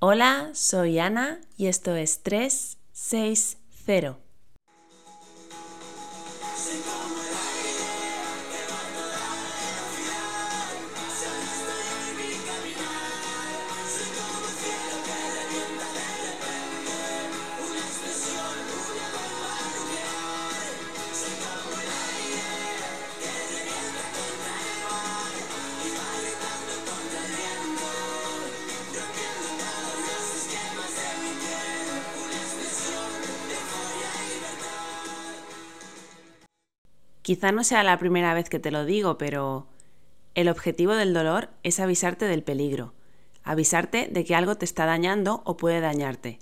Hola, soy Ana y esto es 360. Quizá no sea la primera vez que te lo digo, pero el objetivo del dolor es avisarte del peligro, avisarte de que algo te está dañando o puede dañarte.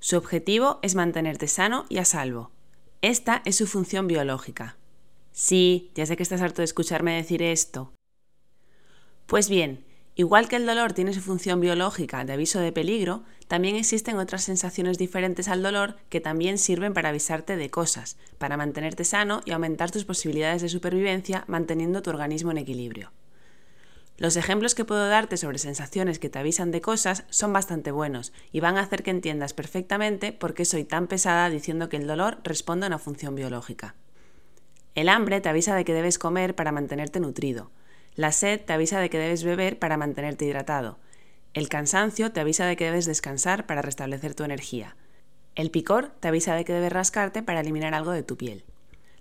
Su objetivo es mantenerte sano y a salvo. Esta es su función biológica. Sí, ya sé que estás harto de escucharme decir esto. Pues bien, Igual que el dolor tiene su función biológica de aviso de peligro, también existen otras sensaciones diferentes al dolor que también sirven para avisarte de cosas, para mantenerte sano y aumentar tus posibilidades de supervivencia manteniendo tu organismo en equilibrio. Los ejemplos que puedo darte sobre sensaciones que te avisan de cosas son bastante buenos y van a hacer que entiendas perfectamente por qué soy tan pesada diciendo que el dolor responde a una función biológica. El hambre te avisa de que debes comer para mantenerte nutrido. La sed te avisa de que debes beber para mantenerte hidratado. El cansancio te avisa de que debes descansar para restablecer tu energía. El picor te avisa de que debes rascarte para eliminar algo de tu piel.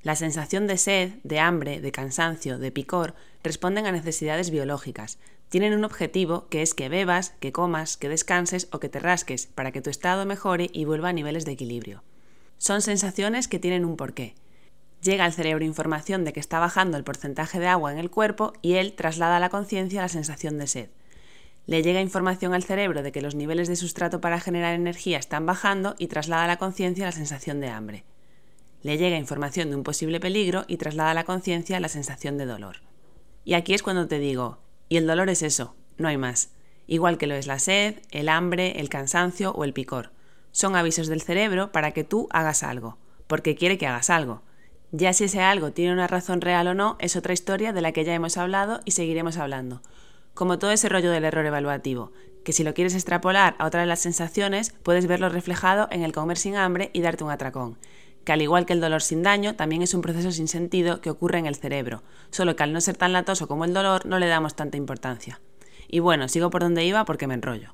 La sensación de sed, de hambre, de cansancio, de picor responden a necesidades biológicas. Tienen un objetivo que es que bebas, que comas, que descanses o que te rasques para que tu estado mejore y vuelva a niveles de equilibrio. Son sensaciones que tienen un porqué. Llega al cerebro información de que está bajando el porcentaje de agua en el cuerpo y él traslada a la conciencia la sensación de sed. Le llega información al cerebro de que los niveles de sustrato para generar energía están bajando y traslada a la conciencia la sensación de hambre. Le llega información de un posible peligro y traslada a la conciencia la sensación de dolor. Y aquí es cuando te digo, y el dolor es eso, no hay más. Igual que lo es la sed, el hambre, el cansancio o el picor. Son avisos del cerebro para que tú hagas algo, porque quiere que hagas algo ya si ese algo tiene una razón real o no es otra historia de la que ya hemos hablado y seguiremos hablando. Como todo ese rollo del error evaluativo, que si lo quieres extrapolar a otra de las sensaciones, puedes verlo reflejado en el comer sin hambre y darte un atracón. Que al igual que el dolor sin daño, también es un proceso sin sentido que ocurre en el cerebro, solo que al no ser tan latoso como el dolor no le damos tanta importancia. Y bueno, sigo por donde iba porque me enrollo.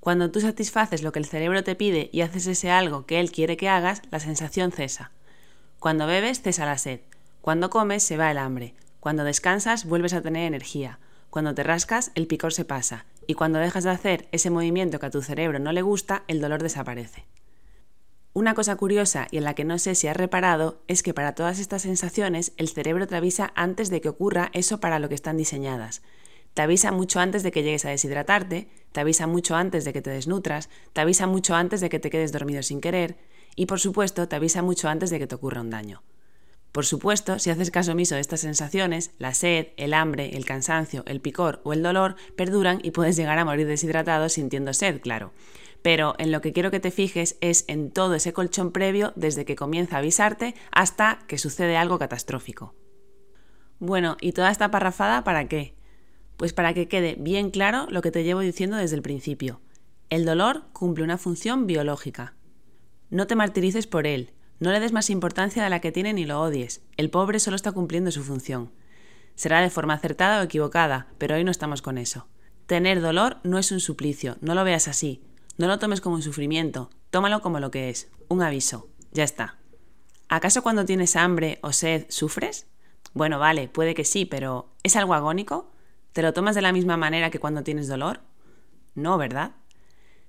Cuando tú satisfaces lo que el cerebro te pide y haces ese algo que él quiere que hagas, la sensación cesa. Cuando bebes, cesa la sed. Cuando comes, se va el hambre. Cuando descansas, vuelves a tener energía. Cuando te rascas, el picor se pasa. Y cuando dejas de hacer ese movimiento que a tu cerebro no le gusta, el dolor desaparece. Una cosa curiosa y en la que no sé si has reparado es que para todas estas sensaciones el cerebro te avisa antes de que ocurra eso para lo que están diseñadas. Te avisa mucho antes de que llegues a deshidratarte, te avisa mucho antes de que te desnutras, te avisa mucho antes de que te quedes dormido sin querer, y por supuesto te avisa mucho antes de que te ocurra un daño. Por supuesto, si haces caso omiso de estas sensaciones, la sed, el hambre, el cansancio, el picor o el dolor perduran y puedes llegar a morir deshidratado sintiendo sed, claro. Pero en lo que quiero que te fijes es en todo ese colchón previo desde que comienza a avisarte hasta que sucede algo catastrófico. Bueno, ¿y toda esta parrafada para qué? Pues para que quede bien claro lo que te llevo diciendo desde el principio. El dolor cumple una función biológica, no te martirices por él, no le des más importancia de la que tiene ni lo odies. El pobre solo está cumpliendo su función. Será de forma acertada o equivocada, pero hoy no estamos con eso. Tener dolor no es un suplicio, no lo veas así. No lo tomes como un sufrimiento, tómalo como lo que es, un aviso. Ya está. ¿Acaso cuando tienes hambre o sed sufres? Bueno, vale, puede que sí, pero ¿es algo agónico? ¿Te lo tomas de la misma manera que cuando tienes dolor? No, ¿verdad?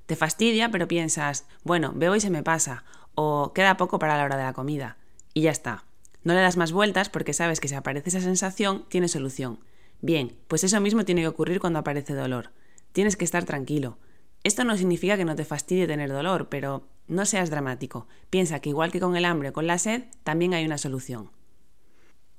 Te fastidia, pero piensas, bueno, veo y se me pasa, o queda poco para la hora de la comida, y ya está. No le das más vueltas porque sabes que si aparece esa sensación, tiene solución. Bien, pues eso mismo tiene que ocurrir cuando aparece dolor. Tienes que estar tranquilo. Esto no significa que no te fastidie tener dolor, pero no seas dramático. Piensa que igual que con el hambre o con la sed, también hay una solución.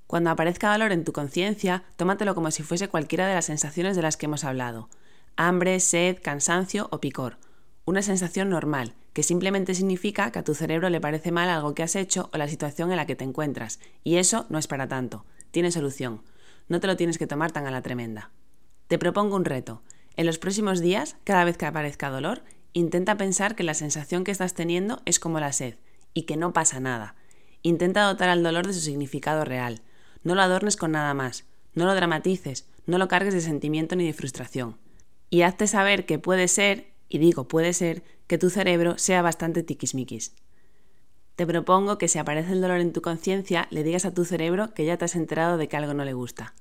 Cuando aparezca dolor en tu conciencia, tómatelo como si fuese cualquiera de las sensaciones de las que hemos hablado. Hambre, sed, cansancio o picor una sensación normal, que simplemente significa que a tu cerebro le parece mal algo que has hecho o la situación en la que te encuentras, y eso no es para tanto, tiene solución, no te lo tienes que tomar tan a la tremenda. Te propongo un reto. En los próximos días, cada vez que aparezca dolor, intenta pensar que la sensación que estás teniendo es como la sed y que no pasa nada. Intenta dotar al dolor de su significado real. No lo adornes con nada más. No lo dramatices. No lo cargues de sentimiento ni de frustración. Y hazte saber que puede ser, y digo puede ser, que tu cerebro sea bastante tiquismiquis. Te propongo que si aparece el dolor en tu conciencia, le digas a tu cerebro que ya te has enterado de que algo no le gusta.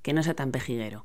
Que no sea tan pejiguero.